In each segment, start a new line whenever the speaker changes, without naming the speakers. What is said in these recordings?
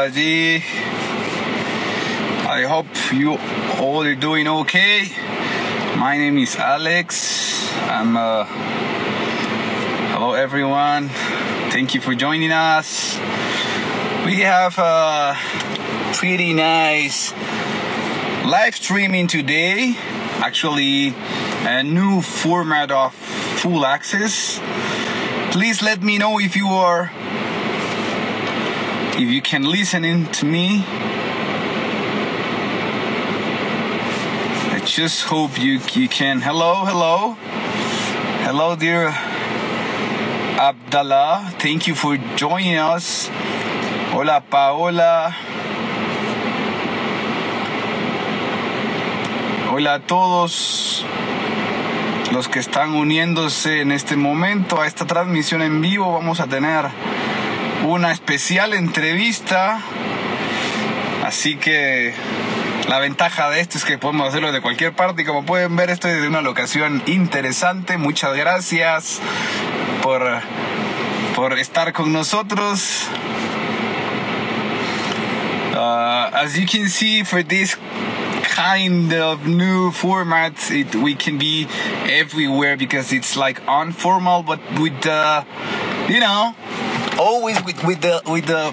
allí? I hope you all are doing okay. My name is Alex. I'm uh, hello everyone. Thank you for joining us. We have a pretty nice live streaming today. Actually, a new format of full access. Please let me know if you are if you can listen in to me. I just hope you you can. Hello, hello, hello, dear Abdallah. Thank you for joining us. Hola, Paola. Hola a todos los que están uniéndose en este momento a esta transmisión en vivo. Vamos a tener una especial entrevista. Así que la ventaja de esto es que podemos hacerlo de cualquier parte y como pueden ver esto es una locación interesante. Muchas gracias por, por estar con nosotros. Uh, as you can see for this kind of new format it, we can be everywhere because it's like informal but with the you know always with, with the with the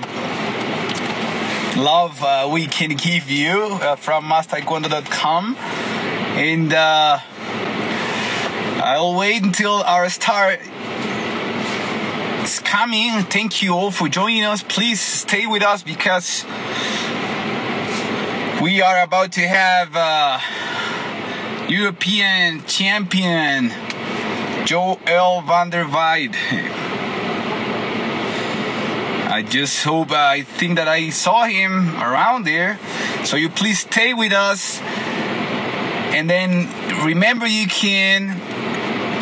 love uh, we can give you uh, from mastaekwondo.com and uh, I'll wait until our star is coming. Thank you all for joining us. Please stay with us because we are about to have uh, European champion Joel van der Weide. I just hope, uh, I think that I saw him around there. So you please stay with us. And then remember you can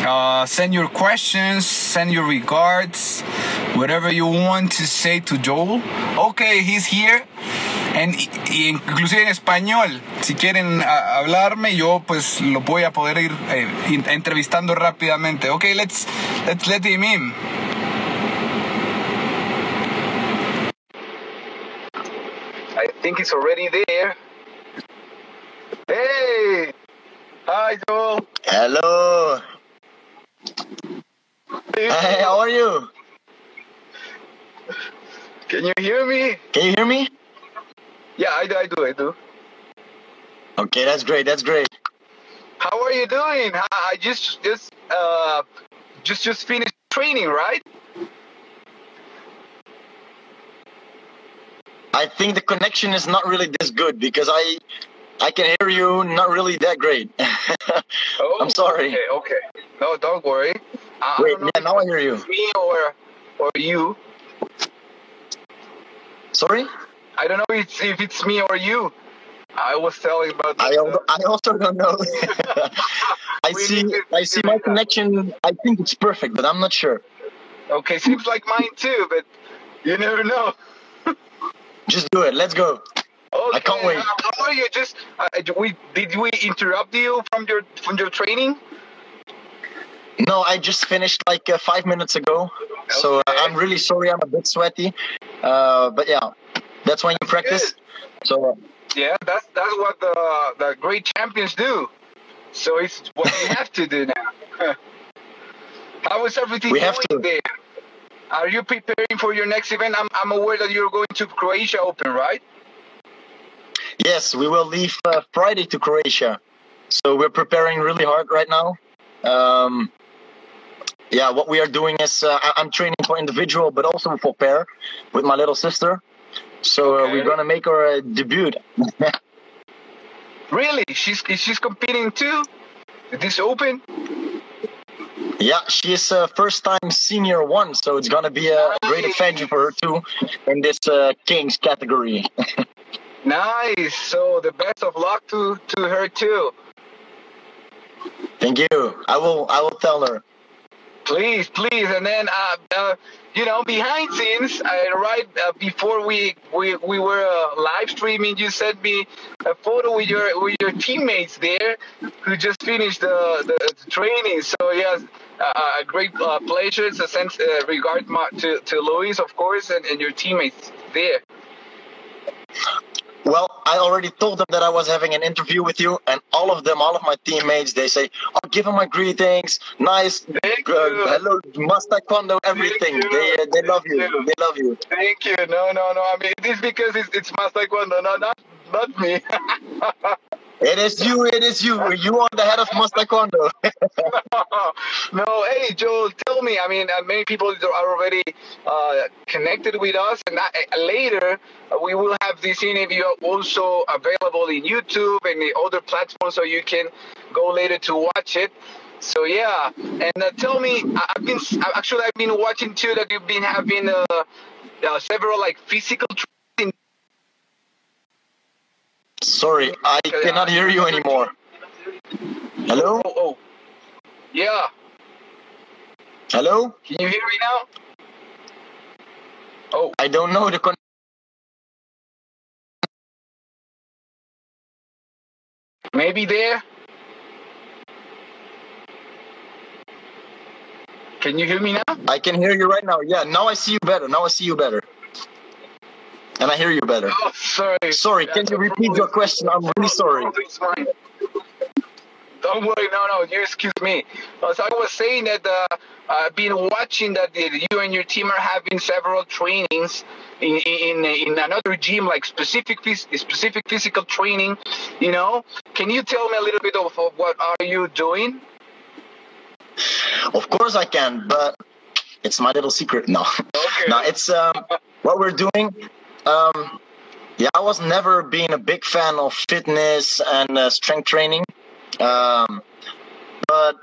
uh, send your questions, send your regards, whatever you want to say to Joel. Okay, he's here. En, y inclusive en español, si quieren a, hablarme, yo pues lo voy a poder ir eh, entrevistando rápidamente. Okay, let's let's let him in. I think it's already there. Hey, hi Joel.
Hello. Hey, how are you?
Can you hear me?
Can you hear me?
Yeah, I do, I do, I do.
Okay, that's great. That's great.
How are you doing? I just just uh just just finished training, right?
I think the connection is not really this good because I I can hear you not really that great.
oh,
I'm sorry.
Okay, okay. No, don't worry. I
Wait, yeah, now I hear you.
Me or or you?
Sorry?
I don't know if it's, if it's me or you. I was telling about.
I, al- I also don't know. I see I see my connection. I think it's perfect, but I'm not sure.
Okay, seems like mine too, but you never know.
Just do it. Let's go.
Okay,
can't wait.
uh, How are you? Just uh, we did we interrupt you from your from your training?
No, I just finished like uh, five minutes ago, so uh, I'm really sorry. I'm a bit sweaty, uh, but yeah, that's when you practice. So uh,
Yeah, that's that's what the the great champions do. So it's what we have to do now. How is everything
We have to.
there? Are you preparing for your next event? I'm, I'm aware that you're going to Croatia Open, right?
yes, we will leave uh, Friday to Croatia. So we're preparing really hard right now. Um, yeah, what we are doing is uh, I'm training for individual, but also for pair with my little sister. So uh, we're gonna make our uh, debut.
Really? She's she's competing too? This Open?
Yeah, she is uh, first time senior one, so it's gonna be a great adventure for her too in this uh, Kings category.
Nice. So the best of luck to to her too.
Thank you. I will. I will tell her.
Please, please, and then uh, uh, you know, behind scenes, uh, right uh, before we we, we were uh, live streaming, you sent me a photo with your with your teammates there, who just finished the, the, the training. So yes, a great uh, pleasure. It's a sense uh, regard my, to to Luis, of course, and, and your teammates there.
Well, I already told them that I was having an interview with you, and all of them, all of my teammates, they say, "Oh, give them my greetings, nice, uh, hello, must taekwondo, everything. They uh, they love you.
You.
They love you.
Thank you. No, no, no. I mean, this because it's it's taekwondo, no, not not me.
It is you. It is you. You are the head of Must Taekwondo.
no, hey Joel, tell me. I mean, uh, many people are already uh, connected with us, and that, uh, later uh, we will have this interview also available in YouTube and the other platforms, so you can go later to watch it. So yeah, and uh, tell me, I- I've been actually I've been watching too that you've been having uh, uh, several like physical.
Sorry, I cannot uh, hear you anymore. Hello,
Oh, oh, yeah.
hello.
Can you hear me now? Oh,
I don't know the. Con-
maybe there. Can you hear me now?
I can hear you right now. Yeah, now I see you better. Now I see you better. And I hear you better.
Oh, sorry.
Sorry, can you repeat your question? I'm really sorry.
It's fine. Don't worry, no, no, you excuse me. So I was saying that uh, I've been watching that you and your team are having several trainings in in, in another gym, like specific specific physical training. You know, can you tell me a little bit of, of what are you doing?
Of course I can, but it's my little secret. No,
Okay.
no, it's um, what we're doing. Um, yeah, I was never being a big fan of fitness and uh, strength training, um, but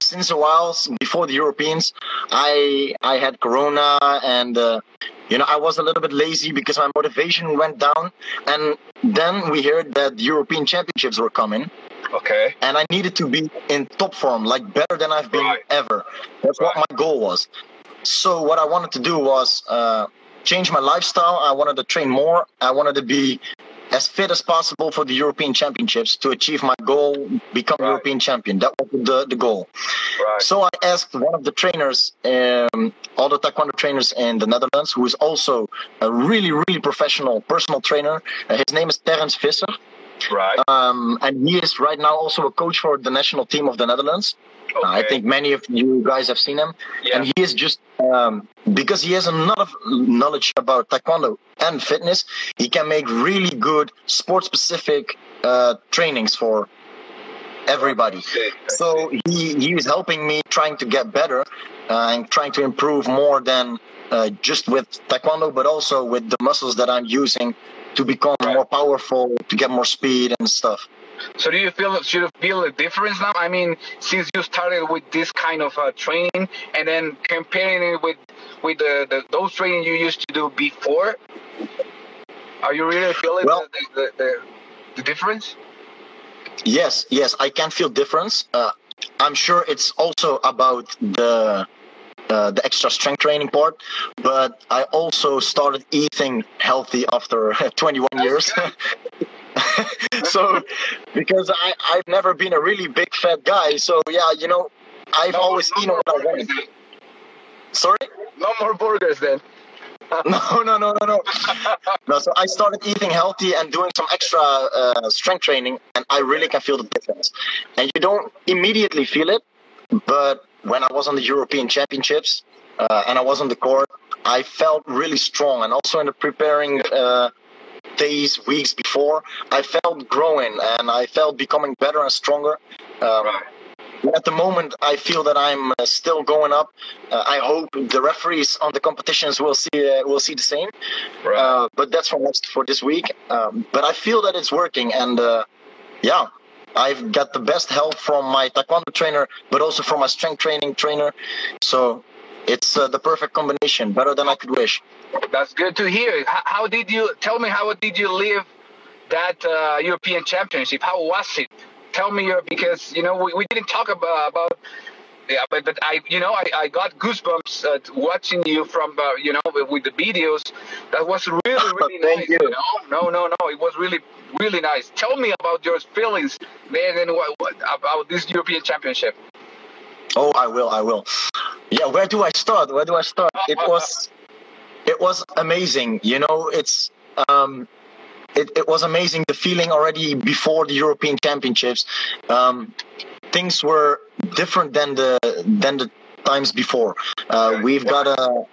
since a while, before the Europeans, I I had Corona and. Uh, you know, I was a little bit lazy because my motivation went down, and then we heard that the European Championships were coming,
Okay.
and I needed to be in top form, like better than I've been
Right.
ever. That's what my goal was. So what I wanted to do was uh, change my lifestyle. I wanted to train more. I wanted to be as fit as possible for the European Championships to achieve my goal, become
Right.
European champion. That was the, the goal.
Right.
So I asked one of the trainers, um, all the Taekwondo trainers in the Netherlands, who is also a really, really professional personal trainer. Uh, his name is Terence Visser.
Right.
Um, and he is right now also a coach for the national team of the Netherlands. Uh, I think many of you guys have seen him.
Yeah.
And he is just, um, because he has a lot of knowledge about Taekwondo and fitness, he can make really good sport specific uh, trainings for everybody.
Okay.
So he, he is helping me trying to get better uh, and trying to improve more than uh, just with Taekwondo, but also with the muscles that I'm using to become
Right.
more powerful, to get more speed and stuff.
So do you feel should you feel a difference now? I mean, since you started with this kind of uh, training, and then comparing it with with the, the those training you used to do before, are you really feeling
Well-
the, the, the, difference?
Yes, yes, I can feel difference. Uh, I'm sure it's also about the uh, the extra strength training part, but I also started eating healthy after 21 years. so, because I I've never been a really big fat guy, so yeah, you know, I've
No-
always
no
eaten what I wanted.
then.
Sorry.
No more burgers then.
No, no, no, no, no. no, so I started eating healthy and doing some extra uh, strength training, and I really can feel the difference. And you don't immediately feel it, but when I was on the European Championships uh, and I was on the court, I felt really strong. And also in the preparing uh, days, weeks before, I felt growing and I felt becoming better and stronger. Um,
Right.
at the moment, I feel that I'm uh, still going up. Uh, I hope the referees on the competitions will see uh, will see the same.
Right.
Uh, but that's for next for this week. Um, but I feel that it's working, and uh, yeah, I've got the best help from my taekwondo trainer, but also from my strength training trainer. So it's uh, the perfect combination, better than I could wish.
That's good to hear. How, how did you tell me? How did you live that uh, European Championship? How was it? Tell me your because you know we, we didn't talk about about yeah, but, but I you know I, I got goosebumps uh, watching you from uh, you know with, the videos. That was really really
Thank
nice.
you.
know? No no no, it was really really nice. Tell me about your feelings then and what, what about this European Championship.
Oh, I will. I will. Yeah. Where do I start? Where do I start? It was, it was amazing. You know, it's um, it, it was amazing. The feeling already before the European Championships, um, things were different than the than the times before. Uh, we've got a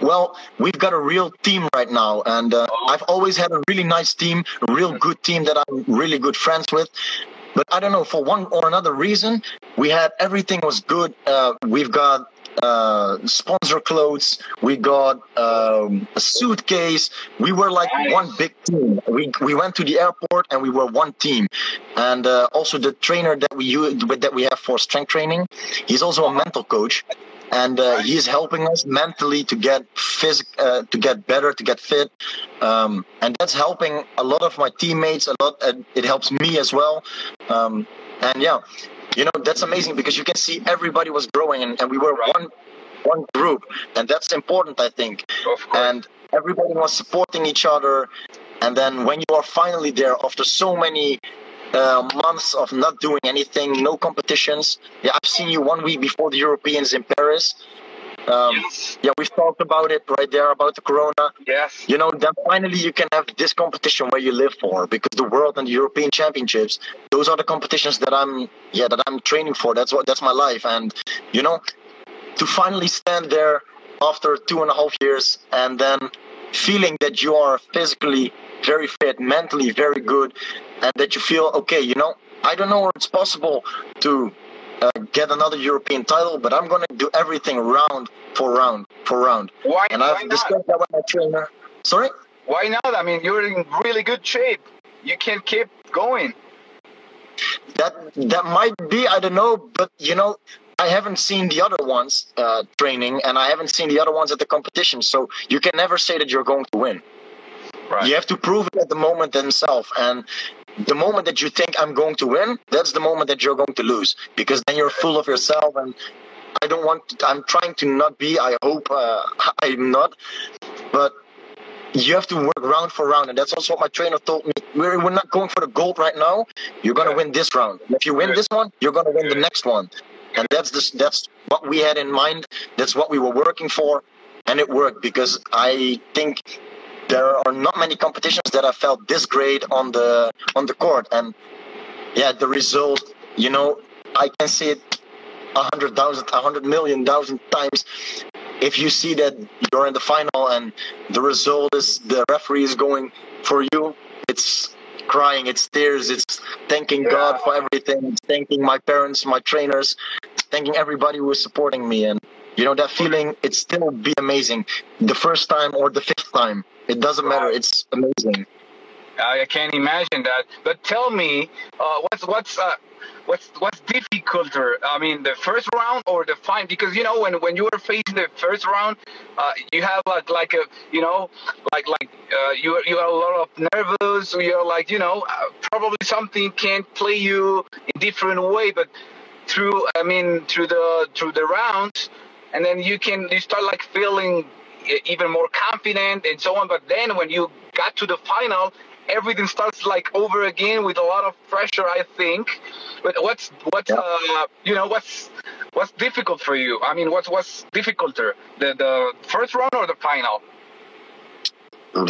well, we've got a real team right now, and uh, I've always had a really nice team, a real good team that I'm really good friends with. But I don't know, for one or another reason, we had everything was good. Uh, we've got uh, sponsor clothes. We got um, a suitcase. We were like one big team. We we went to the airport and we were one team. And uh, also the trainer that we use, that we have for strength training, he's also a mental coach and uh, he is helping us mentally to get phys- uh, to get better, to get fit, um, and that's helping a lot of my teammates. A lot, and it helps me as well. Um, and yeah, you know that's amazing because you can see everybody was growing, and, and we were one one group, and that's important, I think. And everybody was supporting each other. And then when you are finally there after so many uh, months of not doing anything, no competitions. Yeah, I've seen you one week before the Europeans in Paris. Um, yes. Yeah, we've talked about it right there about the Corona.
Yes.
You know, then finally you can have this competition where you live for because the World and the European Championships, those are the competitions that I'm, yeah, that I'm training for. That's what, that's my life. And you know, to finally stand there after two and a half years and then feeling that you are physically very fit, mentally very good, and that you feel okay. You know, I don't know where it's possible to uh, get another European title, but I'm going to do everything round for round for round.
Why?
And I've
why
discussed that with my trainer. Sorry.
Why not? I mean, you're in really good shape. You can keep going.
That that might be. I don't know, but you know, I haven't seen the other ones uh, training, and I haven't seen the other ones at the competition. So you can never say that you're going to win. Right. You have to prove it at the moment themselves. And the moment that you think I'm going to win, that's the moment that you're going to lose because then you're full of yourself. And I don't want. To, I'm trying to not be. I hope uh, I'm not. But you have to work round for round, and that's also what my trainer told me. We're, we're not going for the gold right now. You're gonna win this round. And if you win this one, you're gonna win the next one. And that's the, that's what we had in mind. That's what we were working for, and it worked because I think there are not many competitions that I felt this great on the on the court, and yeah, the result, you know, I can see it a hundred thousand, a hundred million thousand times. If you see that you're in the final and the result is the referee is going for you, it's crying, it's tears, it's thanking yeah. God for everything, it's thanking my parents, my trainers, thanking everybody who is supporting me, and you know that feeling. It still be amazing, the first time or the fifth time. It doesn't matter. It's amazing.
I can't imagine that. But tell me, uh, what's what's uh, what's what's difficulter? I mean, the first round or the final? Because you know, when when you were facing the first round, uh, you have like like a you know like like uh, you you are a lot of nervous. You're like you know uh, probably something can't play you in different way, but through I mean through the through the rounds, and then you can you start like feeling even more confident and so on. But then when you got to the final, everything starts like over again with a lot of pressure. I think. But what's what's yeah. uh, you know what's what's difficult for you? I mean, what's what's difficulter, the the first round or the final?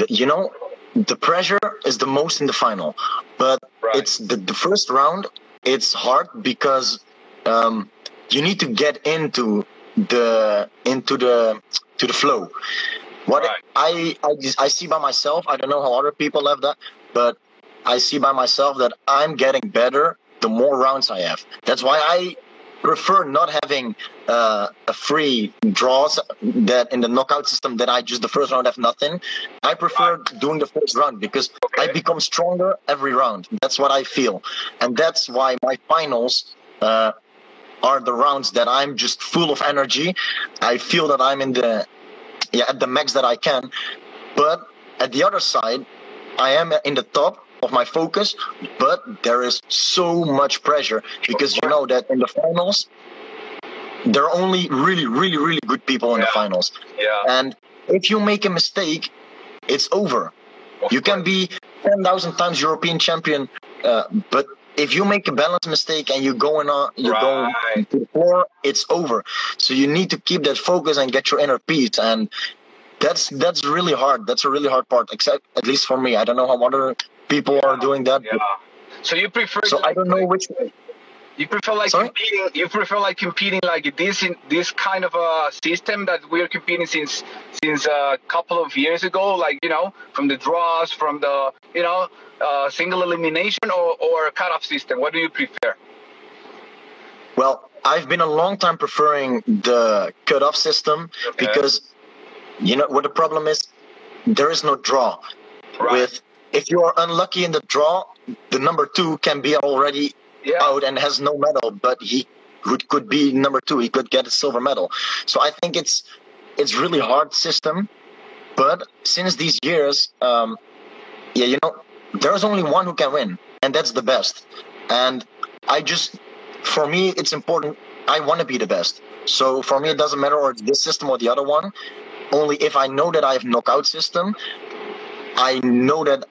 You know, the pressure is the most in the final, but right. it's the, the first round. It's hard because um, you need to get into the into the to the flow. What right. I, I I see by myself, I don't know how other people have that, but I see by myself that I'm getting better the more rounds I have. That's why I prefer not having uh, a free draws that in the knockout system that I just the first round have nothing. I prefer doing the first round because okay. I become stronger every round. That's what I feel, and that's why my finals. Uh, are the rounds that I'm just full of energy. I feel that I'm in the yeah at the max that I can. But at the other side, I am in the top of my focus, but there is so much pressure because you know that in the finals there are only really, really, really good people in yeah. the finals.
Yeah.
And if you make a mistake, it's over. Of you can be 10,000 times European champion, uh, but if you make a balance mistake and you're going on, you're
Right.
going to the floor, it's over. So you need to keep that focus and get your inner peace. And that's that's really hard. That's a really hard part. Except at least for me, I don't know how other people are doing that.
Yeah. So you prefer?
So I don't know which.
You prefer like
Sorry?
competing. You prefer like competing like this in this kind of a system that we're competing since since a couple of years ago. Like you know, from the draws, from the you know, uh, single elimination or or a cutoff system. What do you prefer?
Well, I've been a long time preferring the cutoff system
Okay.
because you know what the problem is. There is no draw.
Right.
With if you are unlucky in the draw, the number two can be already
yeah.
out and has no medal, but he could, could be number two. He could get a silver medal. So I think it's it's really hard system. But since these years, um, yeah, you know, there's only one who can win, and that's the best. And I just, for me, it's important. I want to be the best. So for me, it doesn't matter or it's this system or the other one. Only if I know that I have knockout system, I know that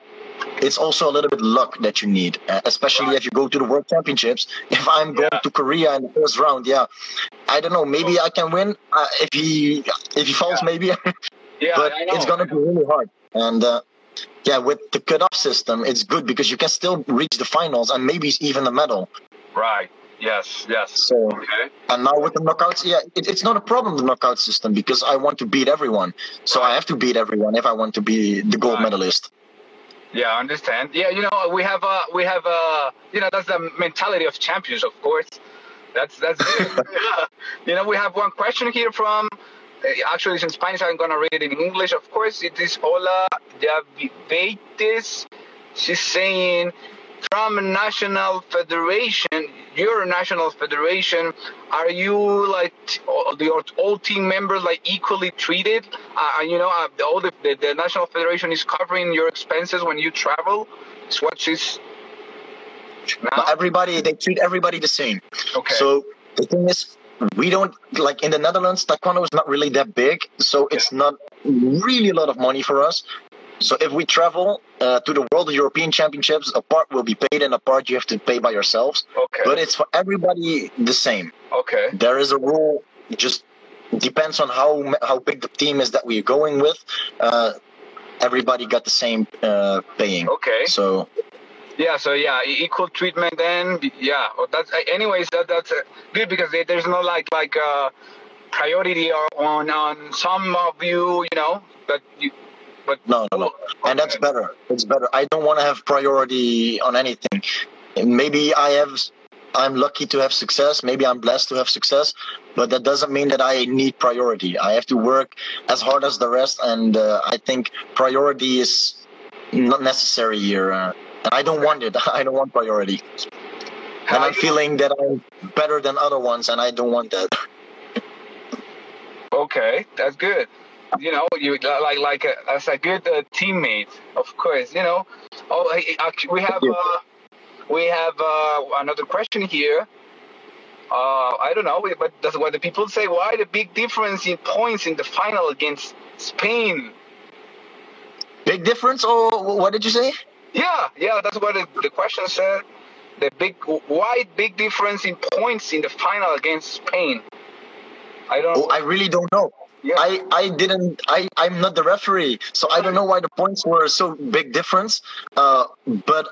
it's also a little bit luck that you need, uh, especially if you go to the World Championships. If I'm going
Yeah.
to Korea in the first round, yeah, I don't know. Maybe I can win. Uh, if he if he falls,
Yeah.
maybe.
yeah,
but it's gonna be really hard. And uh, yeah, with the cutoff system, it's good because you can still reach the finals and maybe even a medal.
Right. Yes. Yes.
So
Okay.
and now with the knockouts, yeah, it, it's not a problem the knockout system because I want to beat everyone. So I have to beat everyone if I want to be the gold
Right.
medalist.
Yeah, I understand. Yeah, you know, we have uh we have uh you know, that's the mentality of champions, of course. That's that's good. yeah. You know, we have one question here from actually it's in Spanish, I'm gonna read it in English, of course. It is Ola Davides. She's saying from national federation, your national federation, are you like all the all team members like equally treated? Uh, you know, uh, the, all the, the the national federation is covering your expenses when you travel. It's what she's now.
But everybody, they treat everybody the same.
okay.
So the thing is, we don't like in the Netherlands. Taekwondo is not really that big, so it's not really a lot of money for us. So if we travel uh, to the World European Championships, a part will be paid and a part you have to pay by yourselves.
okay.
But it's for everybody the same.
okay.
There is a rule. It just depends on how how big the team is that we're going with. Uh, everybody got the same uh, paying.
Okay.
So
Yeah, so yeah, equal treatment then. Yeah, that's anyways that that's uh, good because there- there's no like like uh, priority on on some of you, you know, that you. But
no, no, no. and that's better. It's better. I don't want to have priority on anything. Maybe I have. I'm lucky to have success. Maybe I'm blessed to have success, but that doesn't mean that I need priority. I have to work as hard as the rest, and uh, I think priority is not necessary here. Uh, and I don't want it. I don't want priority. And I'm feeling that I'm better than other ones, and I don't want that.
Okay, that's good. You know, you like like uh, as a good uh, teammate, of course. You know, oh, hey, actually, we have uh, we have uh, another question here. Uh, I don't know, but that's what the people say. Why the big difference in points in the final against Spain?
Big difference, or what did you say?
Yeah, yeah, that's what the, the question said. The big, why big difference in points in the final against Spain? I don't.
Oh, I really don't know.
yeah.
I, I didn't I, I'm not the referee, so I don't know why the points were so big difference. Uh, but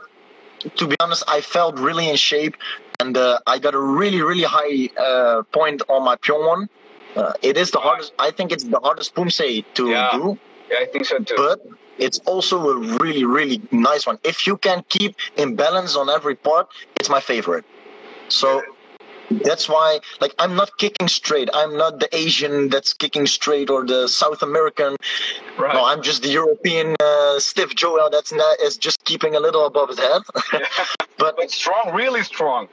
to be honest, I felt really in shape, and uh, I got a really really high uh, point on my Pyongyang. Uh, it is the hardest. I think it's the hardest pumse to
Yeah.
do,
yeah, I think so too.
but it's also a really really nice one. If you can keep in balance on every part, it's my favorite. So that's why like i'm not kicking straight i'm not the asian that's kicking straight or the south american
right.
no i'm just the european uh, stiff joel that's not is just keeping a little above his head but
but strong, really strong.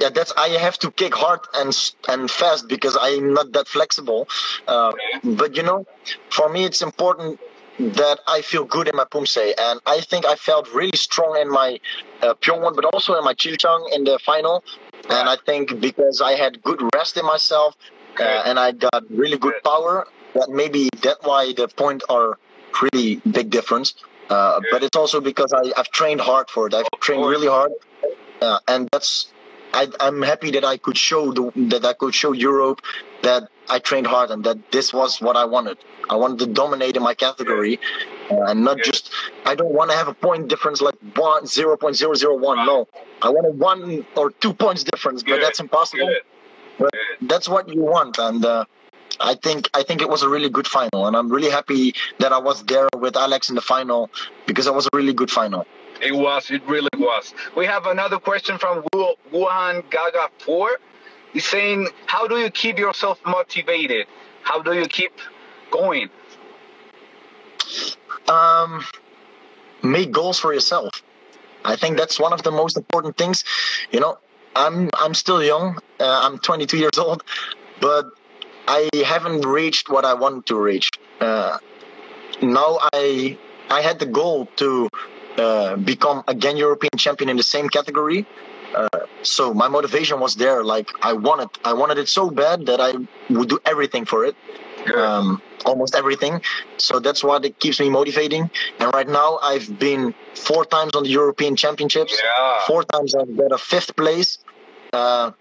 yeah that's i have to kick hard and and fast because i'm not that flexible uh, but you know for me it's important that I feel good in my Pumse, and I think I felt really strong in my uh, Pyongyang, but also in my Chilchang in the final. And I think because I had good rest in myself, uh, and I got really good power, that maybe that why the point are really big difference. Uh, but it's also because I, I've trained hard for it. I've trained really hard, uh, and that's I, I'm happy that I could show the, that I could show Europe that I trained hard and that this was what I wanted. I wanted to dominate in my category, uh, and not just. I don't want to have a point difference like one zero point zero zero one. No, I want a one or two points difference, but that's impossible. But that's what you want, and uh, I think I think it was a really good final, and I'm really happy that I was there with Alex in the final because it was a really good final.
It was. It really was. We have another question from Wuhan Gaga Four. He's saying, "How do you keep yourself motivated? How do you keep going?"
Um, make goals for yourself. I think that's one of the most important things. You know, I'm I'm still young. Uh, I'm 22 years old, but I haven't reached what I want to reach. Uh, now I I had the goal to uh, become again European champion in the same category. Uh, so my motivation was there. Like I wanted, I wanted it so bad that I would do everything for it, um, almost everything. So that's what it keeps me motivating. And right now, I've been four times on the European Championships.
Yeah.
Four times I've got a fifth place, uh,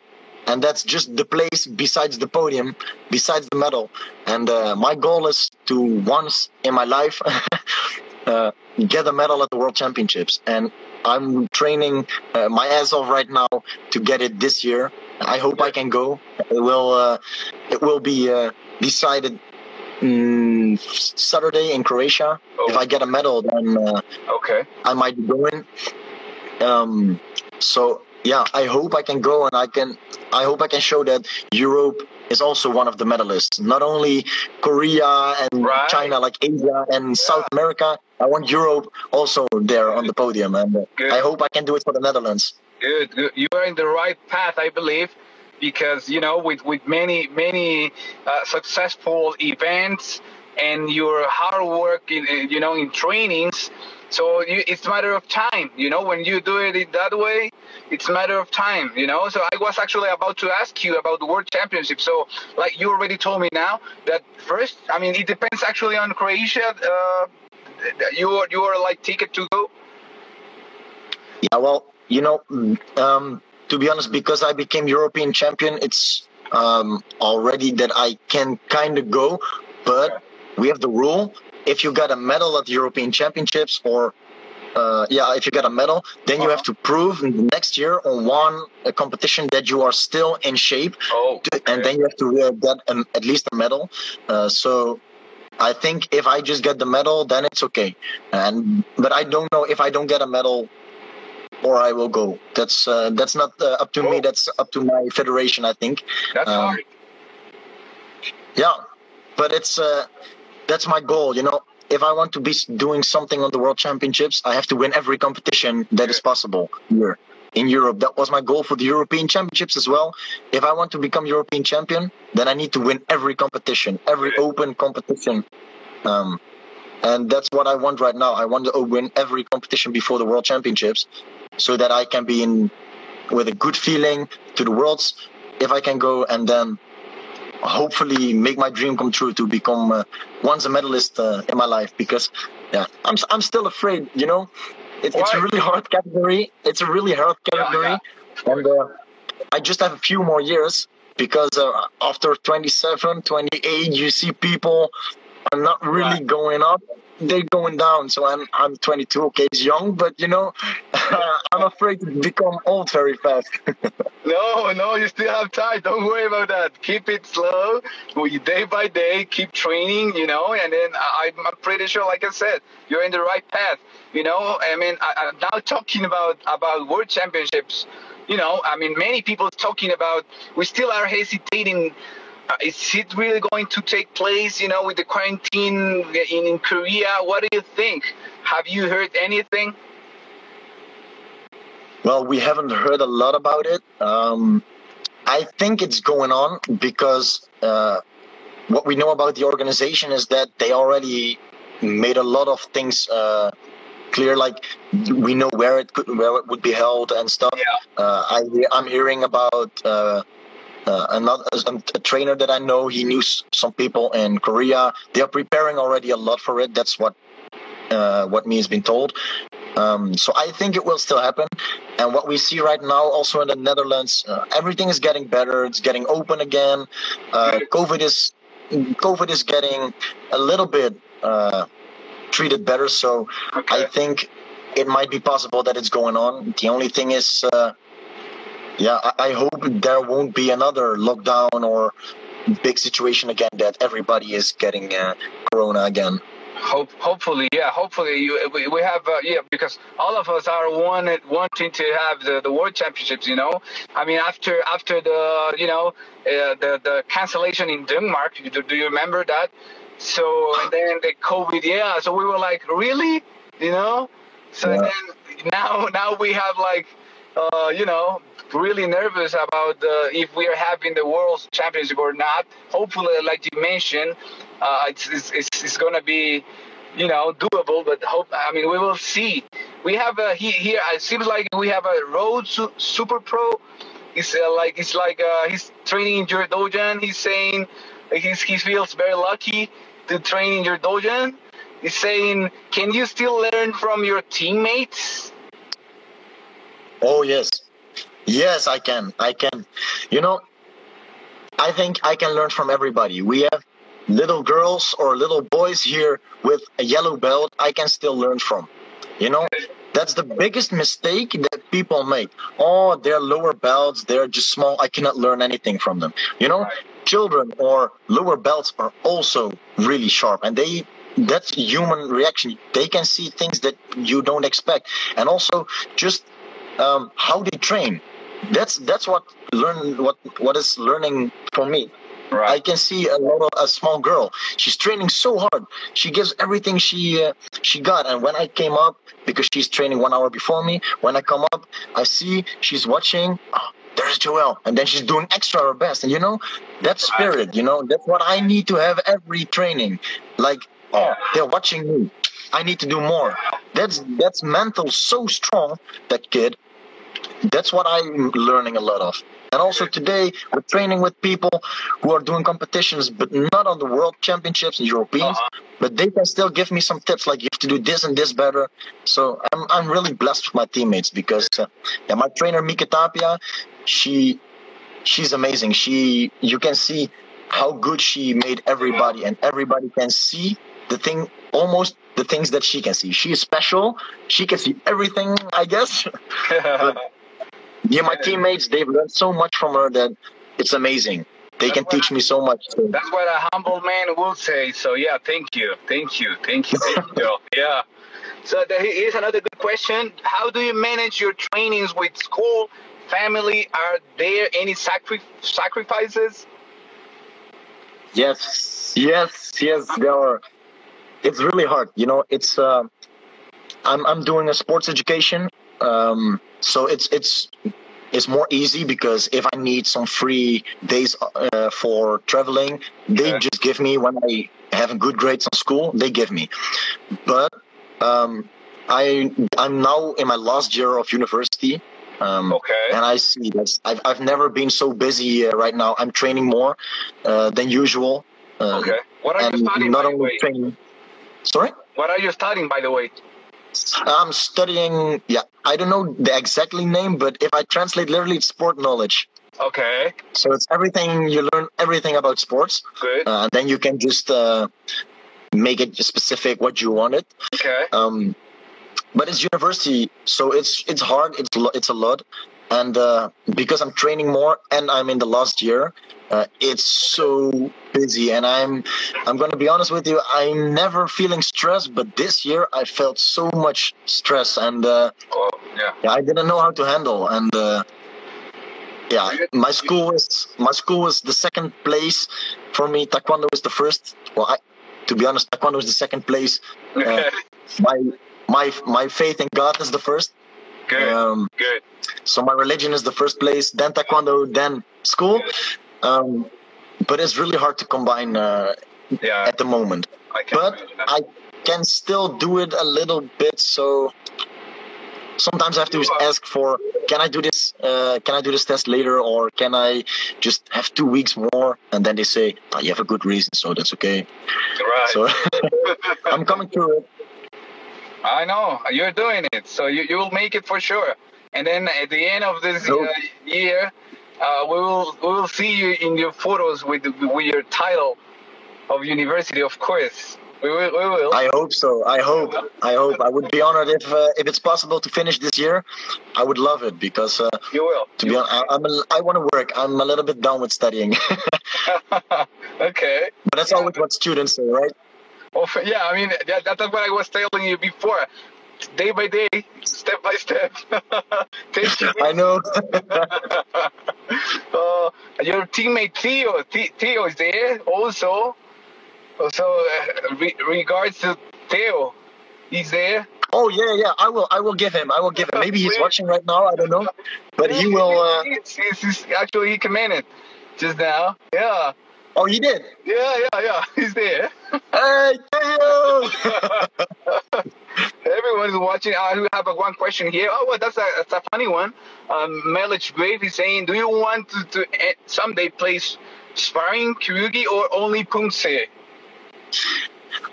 and that's just the place besides the podium, besides the medal. And uh, my goal is to once in my life uh, get a medal at the World Championships. And I'm training uh, my ass off right now to get it this year. I hope I can go. It will. Uh, it will be uh, decided mm, Saturday in Croatia. Oh. If I get a medal, then uh,
okay,
I might be going. Um, so yeah, I hope I can go and I can. I hope I can show that Europe is also one of the medalists. Not only Korea and right. China, like Asia and yeah. South America. I want Europe also there on the podium, and uh, I hope I can do it for the Netherlands.
Good, good. You are in the right path, I believe, because you know, with with many many uh, successful events and your hard work in you know in trainings so you, it's a matter of time, you know, when you do it that way, it's a matter of time, you know. So I was actually about to ask you about the World Championship. So, like you already told me now, that first, I mean, it depends actually on Croatia. Uh, you are you are like ticket to go.
Yeah, well, you know, um, to be honest, because I became European champion, it's um, already that I can kind of go, but we have the rule if you got a medal at the European Championships or uh, yeah, if you got a medal, then uh-huh. you have to prove next year on one a competition that you are still in shape,
oh,
okay. and then you have to uh, get um, at least a medal. Uh, so I think if I just get the medal, then it's okay. And but I don't know if I don't get a medal, or I will go. That's uh, that's not uh, up to oh. me. That's up to my federation. I think.
That's um, hard.
Yeah, but it's uh, that's my goal. You know, if I want to be doing something on the World Championships, I have to win every competition that is possible here in Europe. That was my goal for the European Championships as well. If I want to become European champion, then I need to win every competition, every open competition. Um, and that's what I want right now. I want to win every competition before the World Championships so that I can be in with a good feeling to the Worlds if I can go and then hopefully make my dream come true to become uh, once a medalist uh, in my life because yeah I'm, I'm still afraid you know it, it's a really hard category. It's a really hard category yeah, and uh, i just have a few more years because uh, after 27 28 you see people are not really right. going up they're going down. So I'm I'm 22. Okay, it's young, but you know, I'm afraid to become old very fast.
no, no, you still have time. Don't worry about that. Keep it slow. Day by day, keep training. You know, and then I, I'm pretty sure, like I said, you're in the right path. You know, I mean, I, I'm now talking about about world championships. You know, I mean, many people talking about. We still are hesitating is it really going to take place, you know, with the quarantine in, in Korea? What do you think? Have you heard anything?
Well, we haven't heard a lot about it. Um, I think it's going on because uh, what we know about the organization is that they already made a lot of things uh, clear. Like we know where it could, where it would be held and stuff.
Yeah.
Uh, I, I'm hearing about uh, another a trainer that I know, he knew some people in Korea. They are preparing already a lot for it. That's what uh, what me has been told. Um, so I think it will still happen. And what we see right now, also in the Netherlands, uh, everything is getting better. It's getting open again. Uh, COVID is COVID is getting a little bit uh, treated better. So
Okay.
I think it might be possible that it's going on. The only thing is, uh, yeah, I, I hope there won't be another lockdown or big situation again that everybody is getting uh, corona again.
Hope, hopefully, yeah. Hopefully, you, we, we have, uh, yeah, because all of us are wanted, wanting to have the, the world championships. You know, I mean, after after the you know uh, the the cancellation in Denmark, do, do you remember that? So and then the COVID, yeah. So we were like, really, you know. So
Yeah.
then now now we have like, uh, you know, really nervous about uh, if we are having the world championship or not. Hopefully, like you mentioned, uh, it's, it's, it's, it's going to be, you know, doable. But hope I mean we will see. We have a he, here. It seems like we have a road su- super pro. It's uh, like it's like uh, he's training in your dojang. He's saying he's, he feels very lucky to train in your dojang. He's saying, can you still learn from your teammates?
Oh yes, yes, I can. I can. You know, I think I can learn from everybody. We have little girls or little boys here with a yellow belt. I can still learn from. You know, that's the biggest mistake that people make. Oh, they're lower belts. They're just small. I cannot learn anything from them. You know, children or lower belts are also really sharp, and they. That's human reaction. They can see things that you don't expect, and also just um, how they train. That's that's what learn what what is learning for me. I can see a lot of a small girl. She's training so hard. She gives everything she uh, she got. And when I came up, because she's training one hour before me, when I come up, I see she's watching. Oh, there's Joel, and then she's doing extra her best. And you know, that spirit. You know, that's what I need to have every training. Like, oh, they're watching me. I need to do more. That's that's mental so strong. That kid. That's what I'm learning a lot of. And also today, we're training with people who are doing competitions, but not on the world championships and Europeans.
Uh-huh.
But they can still give me some tips, like you have to do this and this better. So I'm I'm really blessed with my teammates because uh, yeah, my trainer Mika Tapia, she she's amazing. She you can see how good she made everybody, and everybody can see the thing almost the things that she can see. She is special. She can see everything, I guess. Yeah, my teammates, they've learned so much from her that it's amazing. They can teach me so much. So,
That's what a humble man will say. So yeah, thank you, thank you, thank you, thank you. Yeah. So there is another good question. How do you manage your trainings with school, family? Are there any sacri- sacrifices?
yes, yes, yes, there are. It's really hard. You know, it's. Uh, I'm I'm doing a sports education, um, so it's it's it's more easy because if I need some free days uh, for traveling, they
Okay.
just give me when I have good grades on school. They give me, but um, I I'm now in my last year of university. Um,
Okay.
and I see this. I've, I've never been so busy uh, right now. I'm training more uh, than usual. Uh,
Okay. What are you studying,
not only
way?
training. Sorry?
What are you studying, by the way?
I'm studying, yeah, I don't know the exactly name, but if I translate literally, it's sport knowledge.
Okay.
So it's everything, you learn everything about sports.
Good.
Uh, then you can just uh, make it specific what you want it.
Okay.
um, but it's university, so it's it's hard. It's it's a lot, and uh, because I'm training more and I'm in the last year, uh, it's so busy. And I'm I'm gonna be honest with you. I'm never feeling stressed, but this year I felt so much stress, and uh,
Oh, yeah.
yeah, I didn't know how to handle. And uh, yeah, my school was my school was the second place for me. Taekwondo was the first. Well, I, to be honest, Taekwondo was the second place
Okay.
my my my faith in God is the first.
Good.
Um,
Good.
so my religion is the first place, then taekwondo, then school. Um, but it's really hard to combine uh,
Yeah.
at the moment.
I
But. I can still do it a little bit. So sometimes I have to ask for, can I do this? Uh, can I do this test later, or can I just have two weeks more? And then they say, oh, you have a good reason, so that's okay.
right.
So I'm coming through it.
I know you're doing it, so you you will make it for sure. And then at the end of this
Nope.
uh, year, uh, we will we will see you in your photos with with your title of university, of course. We will. We will.
I hope so. I hope. I hope. I would be honored if uh, if it's possible to finish this year. I would love it because uh,
you will.
to be honest, I, I'm a, I want to work. I'm a little bit down with studying,
okay.
but that's always what students say, right?
Yeah. I mean, that, that's what I was telling you before. Day by day, step by step.
I know.
uh, your teammate Theo, Theo is there also. Also, uh, re- regards to Theo, he's there.
oh yeah, yeah. I will. I will give him. I will give him. Maybe he's watching right now. I don't know, but he will. Uh,
He's, he's, he's- actually, he commanded just now. Yeah,
oh, he did.
yeah, yeah, yeah. He's there.
Hey, Theo!
Everyone is watching. I have a one question here. Oh, well, that's a that's a funny one. Um, Melich Grave is saying, do you want to, to eh, someday play sparring Kyugi or only Pumse?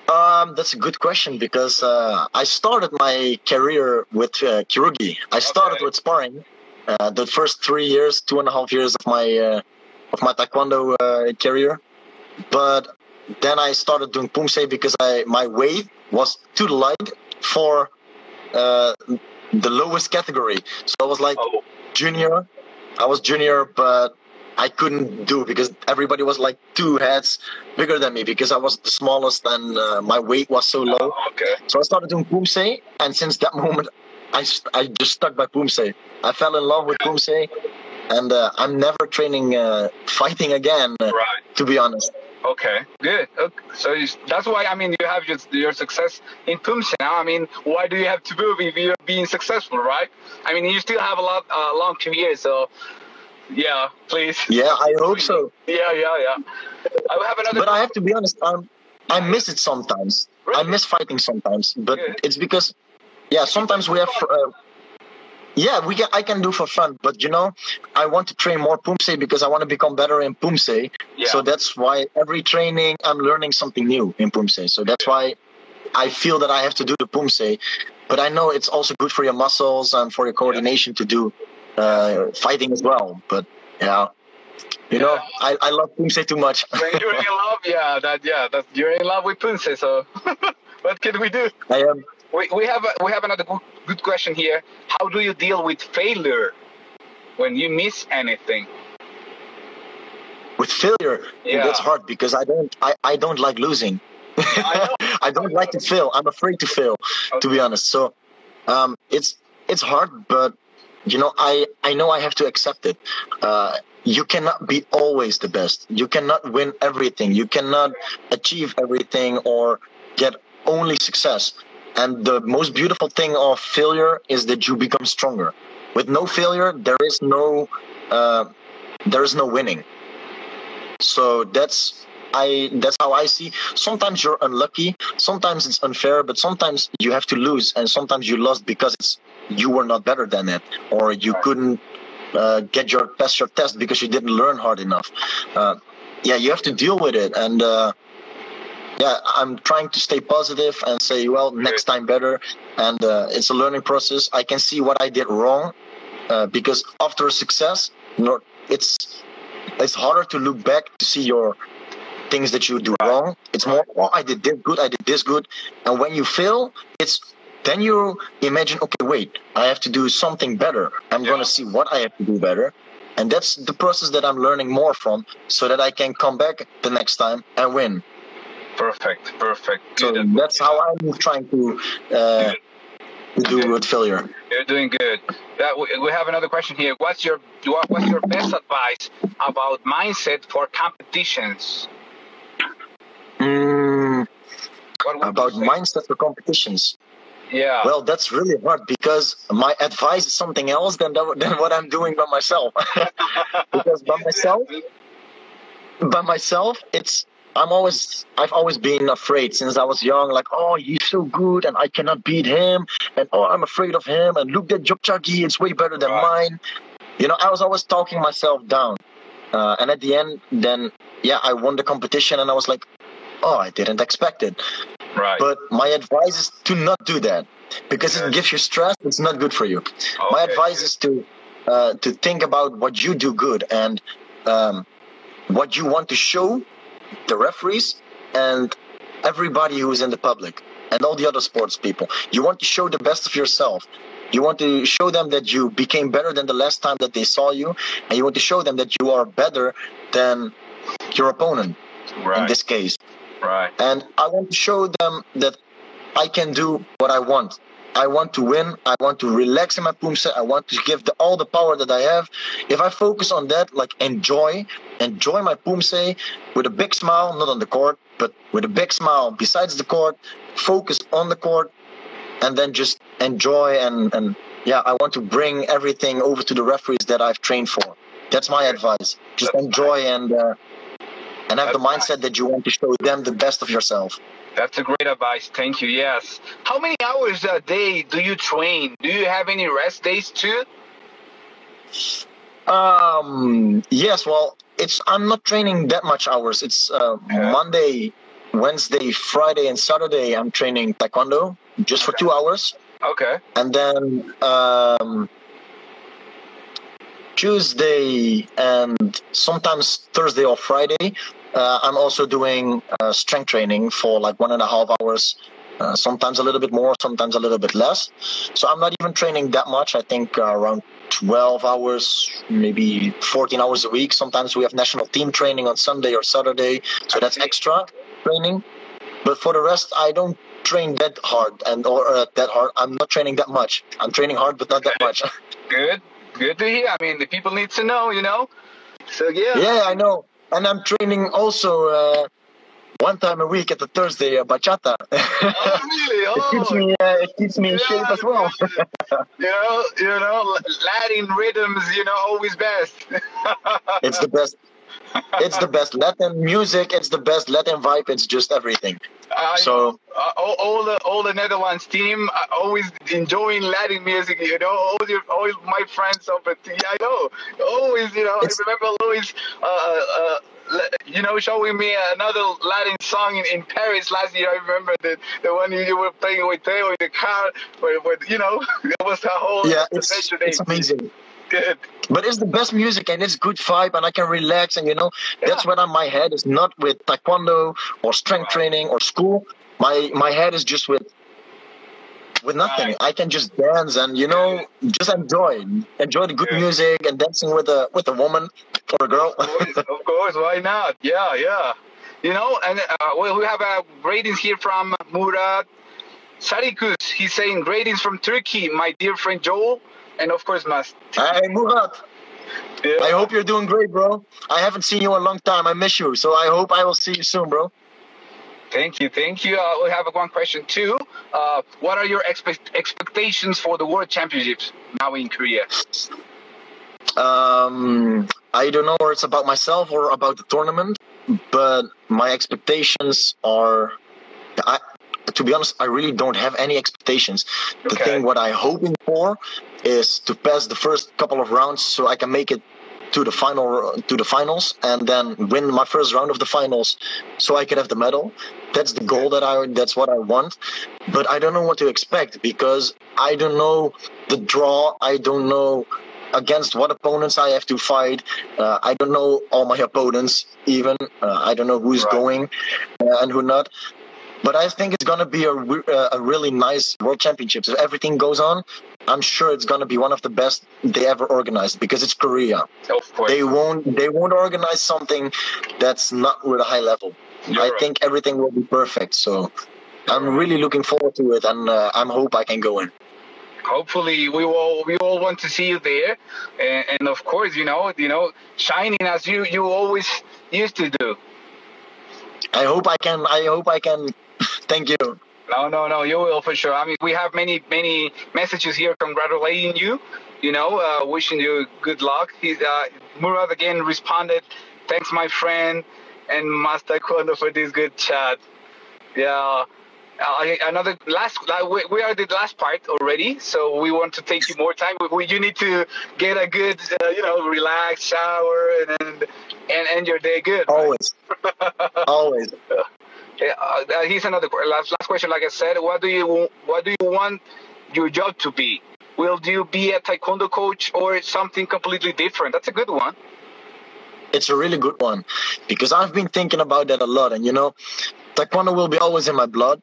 Um, that's a good question because uh, I started my career with uh, Kirugi. I started
Okay.
with sparring. Uh, the first three years, two and a half years of my uh, of my taekwondo uh, career, but then I started doing pumse because I my weight was too light for uh, the lowest category. So I was like
Oh,
junior. I was junior, but I couldn't do because everybody was like two heads bigger than me because I was the smallest and uh, my weight was so low.
okay.
So I started doing Pumse, and since that moment, I, I just stuck by Pumse. I fell in love with Pumse, and uh, I'm never training uh, fighting again, uh,
Right.
to be honest.
Okay. Good. Okay. So you, that's why I mean you have your, your success in Pumse now. I mean, why do you have to move if you're being successful, right? I mean, you still have a lot uh, long career, so yeah, please.
Yeah, I hope so.
Yeah, yeah, yeah. I have another.
But I have to be honest, um, I miss it sometimes. Really? I miss fighting sometimes, but
Good.
it's because, yeah, sometimes we have. Uh, yeah, we can, I can do for fun, but you know, I want to train more Pumse because I want to become better in Pumse.
yeah.
So that's why every training I'm learning something new in Pumse. So that's why I feel that I have to do the Pumse. But I know it's also good for your muscles and for your coordination to do uh, fighting as well. But yeah, you know, I, I love Pumse too much.
when you're in love, yeah, that yeah, that you're in love with Pumse. So what can we do?
I am.
We, we have a, we have another good, good question here. How do you deal with failure when you miss anything?
with failure
Yeah.
that's hard because i don't i, I don't like losing
I.
I don't like to fail i'm afraid to fail to be honest so um it's it's hard but you know i i know i have to accept it uh you cannot be always the best you cannot win everything you cannot achieve everything or get only success and the most beautiful thing of failure is that you become stronger with no failure there is no uh, there is no winning so that's I that's how I see. Sometimes you're unlucky, sometimes it's unfair, but sometimes you have to lose, and sometimes you lost because it's you were not better than it, or you couldn't uh, get your pass your test because you didn't learn hard enough. Uh, yeah, you have to deal with it, and uh, yeah, I'm trying to stay positive and say, well, next time better, and uh, it's a learning process. I can see what I did wrong uh, because after a success, no, it's it's harder to look back to see your things that you do wrong. It's more, oh, I did this good, I did this good. And when you fail, it's then you imagine, okay, wait, I have to do something better. I'm
Yeah.
going to see what I have to do better. And that's the process that I'm learning more from so that I can come back the next time and win.
Perfect, perfect.
So
Good.
that's how I'm trying to, uh, do with failure.
You're doing good. Yeah, we, have another question here. What's your what's your best advice about mindset for competitions?
Mm,
What would you
about mindset for competitions.
Yeah.
Well, that's really hard because my advice is something else than than what I'm doing by myself. because by myself, by myself, it's I'm always I've always been afraid since I was young. Like, oh, he's so good, and I cannot beat him, and oh, I'm afraid of him, and look at Jokchagi, it's way better than
Right.
mine. You know, I was always talking myself down, uh, and at the end, then yeah, I won the competition, and I was like, oh, I didn't expect it.
right.
But my advice is to not do that. because
Okay.
it gives you stress. It's not good for you. My advice is to uh, to think about what you do good and um, what you want to show the referees and everybody who is in the public and all the other sports people. You want to show the best of yourself. You want to show them that you became better than the last time that they saw you, and you want to show them that you are better than your opponent in this case.
Right.
And I want to show them that I can do what I want. I want to win. I want to relax in my poomse. I want to give the, all the power that I have. If I focus on that, like enjoy, enjoy my poomse with a big smile, not on the court, but with a big smile besides the court, focus on the court, and then just enjoy and, and yeah, I want to bring everything over to the referees that I've trained for. That's my advice. Just enjoy and uh, and have the mindset that you want to show them the best of yourself.
That's a great advice. Thank you. Yes. How many hours a day do you train? Do you have any rest days too?
Um. Yes. Well, it's. I'm not training that much hours. It's uh,
Yeah.
Monday, Wednesday, Friday, and Saturday. I'm training taekwondo just for two hours,
Okay.
and then um, Tuesday and sometimes Thursday or Friday. Uh, I'm also doing uh, strength training for like one and a half hours. Uh, sometimes a little bit more, sometimes a little bit less. So I'm not even training that much. I think uh, around 12 hours, maybe 14 hours a week. Sometimes we have national team training on Sunday or Saturday, so that's extra training. But for the rest, I don't train that hard and or uh, that hard. I'm not training that much. I'm training hard, but not that much.
Good. Good to hear. I mean, the people need to know, you know. So yeah.
yeah, I know. And I'm training also uh, one time a week at the Thursday uh, bachata.
Oh really?
it keeps
Oh.
me uh, it keeps me in shape as well.
you know, you know, Latin rhythms, you know, always best.
it's the best. It's the best Latin music. It's the best Latin vibe. It's just everything. So
uh, all, all the all the Netherlands team uh, always enjoying Latin music. You know, all your all my friends yeah, I know. Always, you know,
It's-
I remember Louis, uh, uh, you know, showing me another Latin song in, in Paris last year. I remember the the one you, you were playing with Theo in the car, where, where you know, it was a whole
yeah, it's it's amazing.
Good.
But it's the best music and it's good vibe and I can relax and you know that's
Yeah.
when I'm, my head is not with taekwondo or strength
Right.
training or school. My my head is just with with nothing.
Right.
I can just dance and you know just enjoy enjoy the good music and dancing with a with a woman or a girl.
Of course, of course, why not? Yeah, yeah. You know, and uh, we we have a ratings here from Murat Sarikus. He's saying ratings from Turkey, my dear friend Joel, and of course Mas.
hey Murat,
Yeah.
I hope you're doing great, bro. I haven't seen you in a long time. I miss you, so I hope I will see you soon, bro.
Thank you, thank you. Uh, we have one question too. Uh, what are your expect- expectations for the World Championships now in Korea?
Um, I don't know if it's about myself or about the tournament, but my expectations are. I, to be honest, I really don't have any expectations. The
Okay.
thing what I'm hoping for is to pass the first couple of rounds so I can make it to the final to the finals and then win my first round of the finals so I can have the medal. That's the goal that I that's what I want. But I don't know what to expect because I don't know the draw. I don't know against what opponents I have to fight. Uh, I don't know all my opponents even. Uh, I don't know who's
Right.
going uh, and who not. But I think it's gonna be a, uh, a really nice World Championships. If everything goes on, I'm sure it's gonna be one of the best they ever organized because it's Korea.
Of course.
They won't they won't organize something that's not with a high level.
You're
I
right.
think everything will be perfect. So I'm really looking forward to it, and uh, I'm hope I can go in.
hopefully we all we all want to see you there and, and of course you know you know shining as you you always used to do
I hope I can. I hope I can. Thank you.
no no no you will for sure i mean we have many many messages here congratulating you you know uh, wishing you good luck he's uh Murat again responded thanks my friend and master Kondo for this good chat yeah uh, another last like, we, we are the last part already so we want to take you more time we, we- you need to get a good uh, you know relax shower and and and end your day good right?
Always. Always.
uh, here's another last, last question. Like I said, what do you what do you want your job to be? Will you be a taekwondo coach or something completely different? That's a good one.
It's a really good one because I've been thinking about that a lot, and you know, taekwondo will be always in my blood,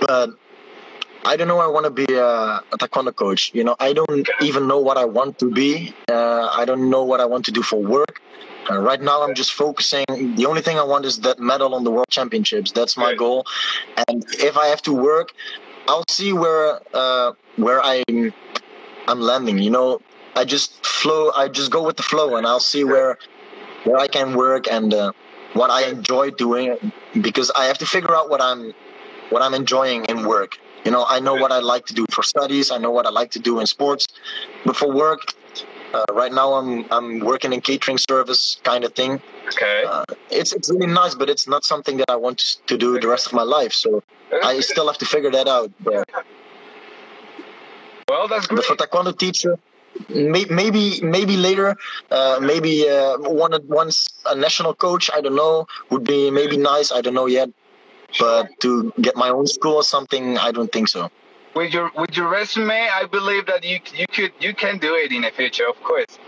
but I don't know. I want to be a, a, taekwondo coach. You know, I don't even know what I want to be. Uh, I don't know what I want to do for work. Uh, right now, I'm just focusing. The only thing I want is that medal on the World Championships. That's my goal. And if I have to work, I'll see where uh, where I'm I'm landing. You know, I just flow. I just go with the flow, and I'll see where where I can work and uh, what I enjoy doing. Because I have to figure out what I'm what I'm enjoying in work. You know, I know what I like to do for studies. I know what I like to do in sports, but for work, uh, right now, I'm I'm working in catering service kind of thing.
Okay.
Uh, it's it's really nice, but it's not something that I want to do the rest of my life. So I still have to figure that out. But,
well, that's great.
But for taekwondo teacher, maybe maybe later, uh, maybe uh, one once a national coach. I don't know. Would be maybe nice. I don't know yet. But to get my own school or something, I don't think so
with your with your resume, I believe that you you could you can do it in the future, of course.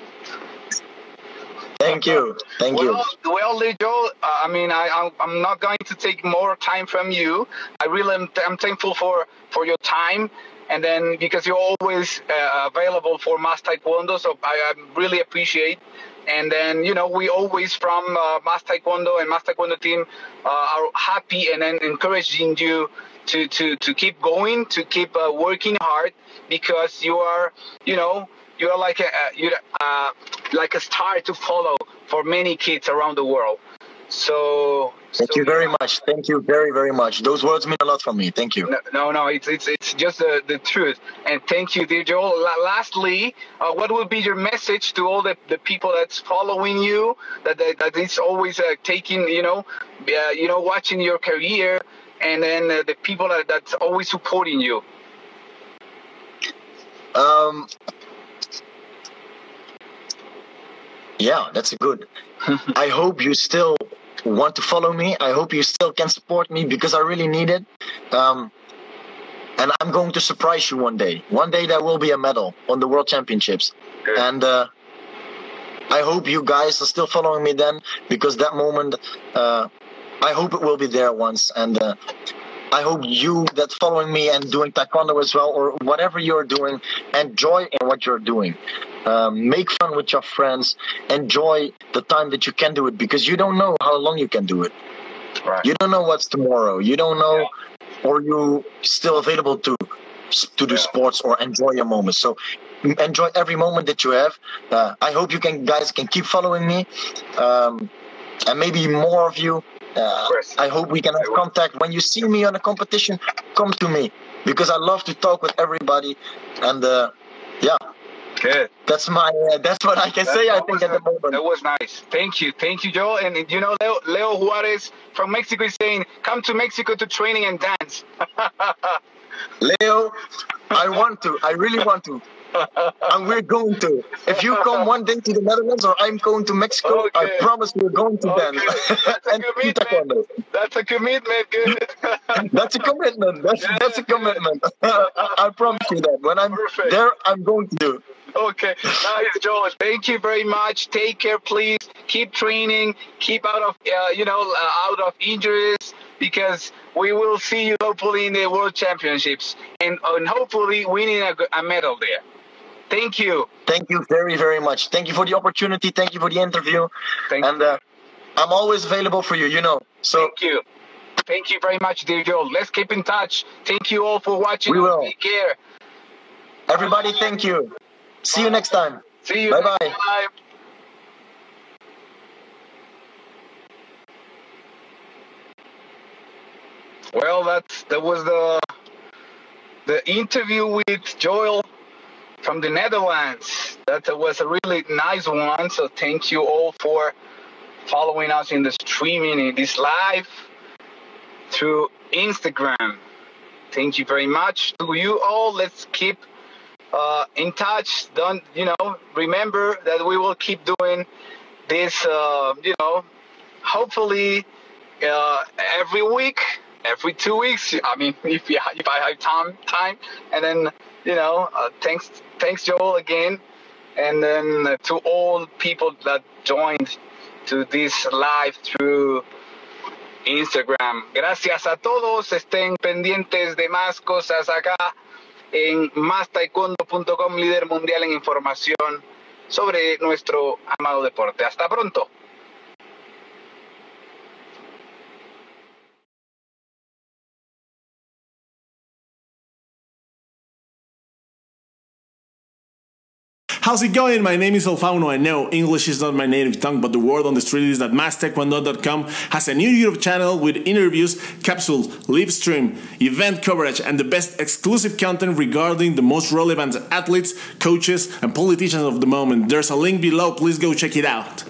Thank you, thank
well,
you.
Well, Joel, uh, I mean, I I'm not going to take more time from you. I really am I'm thankful for for your time, and then because you're always uh, available for Mas Taekwondo, so I, I really appreciate and then you know we always from uh, Mas Taekwondo and Mas Taekwondo team uh, are happy and then encouraging you to to to keep going, to keep uh, working hard because you are you know you are like a you uh, like a star to follow for many kids around the world. So
thank
so,
you very much. Thank you very very much. Those words mean a lot for me. Thank you.
No, no, no it's it's it's just the, the truth. And thank you, dear Joel. lastly, uh, what would be your message to all the, the people that's following you? That that, that is always uh, taking you know, uh, you know, watching your career and then uh, the people that, that's always supporting you?
Um, yeah, that's a good. I hope you still want to follow me. I hope you still can support me because I really need it. Um, and I'm going to surprise you one day. One day there will be a medal on the World Championships, Good. and uh, I hope you guys are still following me then because that moment uh, I hope it will be there once, and uh, I hope you that following me and doing taekwondo as well, or whatever you're doing, enjoy in what you're doing. Um, make fun with your friends. Enjoy the time that you can do it because you don't know how long you can do it. Right. You don't know what's tomorrow. You don't know, yeah. or you still available to to do yeah. sports or enjoy your moments. So enjoy every moment that you have. Uh, I hope you can guys can keep following me, um, and maybe more of you uh, I hope we can have contact. When you see me on a competition, come to me because I love to talk with everybody. And uh, yeah,
Good.
That's my. Uh, that's what I can that, say. I think at the moment.
That was nice. Thank you. Thank you, Joe. And you know, Leo, Leo Juarez from Mexico is saying, "Come to Mexico to training and dance."
Leo, I want to. I really want to and we're going to. If you come one day to the Netherlands or I'm going to Mexico, okay. I promise we're going to okay.
That's a commitment. That's a commitment. Good.
that's a commitment. That's yeah. that's a commitment. I, promise you that. When I'm Perfect. there, I'm going to do.
Okay, nice, Joel. Thank you very much. Take care, please. Keep training. Keep out of uh, you know uh, out of injuries because we will see you hopefully in the World Championships and, and hopefully winning a, a medal there. Thank you.
Thank you very, very much. Thank you for the opportunity. Thank you for the interview.
Thank
and
uh,
I'm always available for you, you know. So
Thank you. Thank you very much, dear Joel. Let's keep in touch. Thank you all for watching.
We will.
Take care.
Everybody, thank you. See you next time.
See you.
Bye-bye.
Bye. Well, that's that was the the interview with Joel from the Netherlands. That was a really nice one. So thank you all for following us in the streaming in this live through Instagram. Thank you very much to you all. Let's keep uh, in touch. Don't you know? Remember that we will keep doing this. Uh, you know, hopefully uh, every week, every two weeks. I mean, if you, if I have time, time, and then you know, uh, thanks, thanks Joel again, and then to all people that joined to this live through Instagram. Gracias a todos. Estén pendientes de más cosas acá en mastaekwondo.com, líder mundial en información sobre nuestro amado deporte. Hasta pronto.
How's it going? My name is Alfauno. I know English is not my native tongue, but the word on the street is that MasTaekwondo.com has a new YouTube channel with interviews, capsules, live stream, event coverage, and the best exclusive content regarding the most relevant athletes, coaches, and politicians of the moment. There's a link below. Please go check it out.